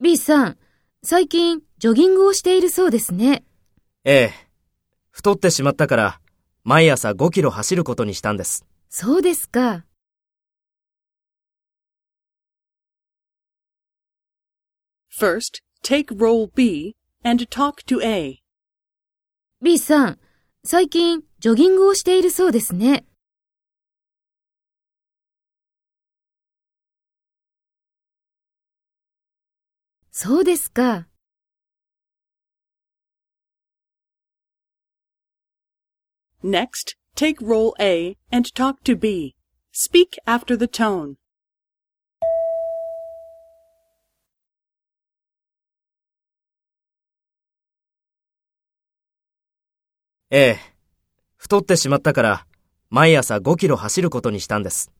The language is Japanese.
B さん、最近ジョギングをしているそうですね。ええ。太ってしまったから、毎朝5キロ走ることにしたんです。そうですか。First, take role B and talk to A. B さん、最近ジョギングをしているそうですね。そうですか。Next, take role A and talk to B. Speak after the tone. ええ。太ってしまったから、毎朝5キロ走ることにしたんです。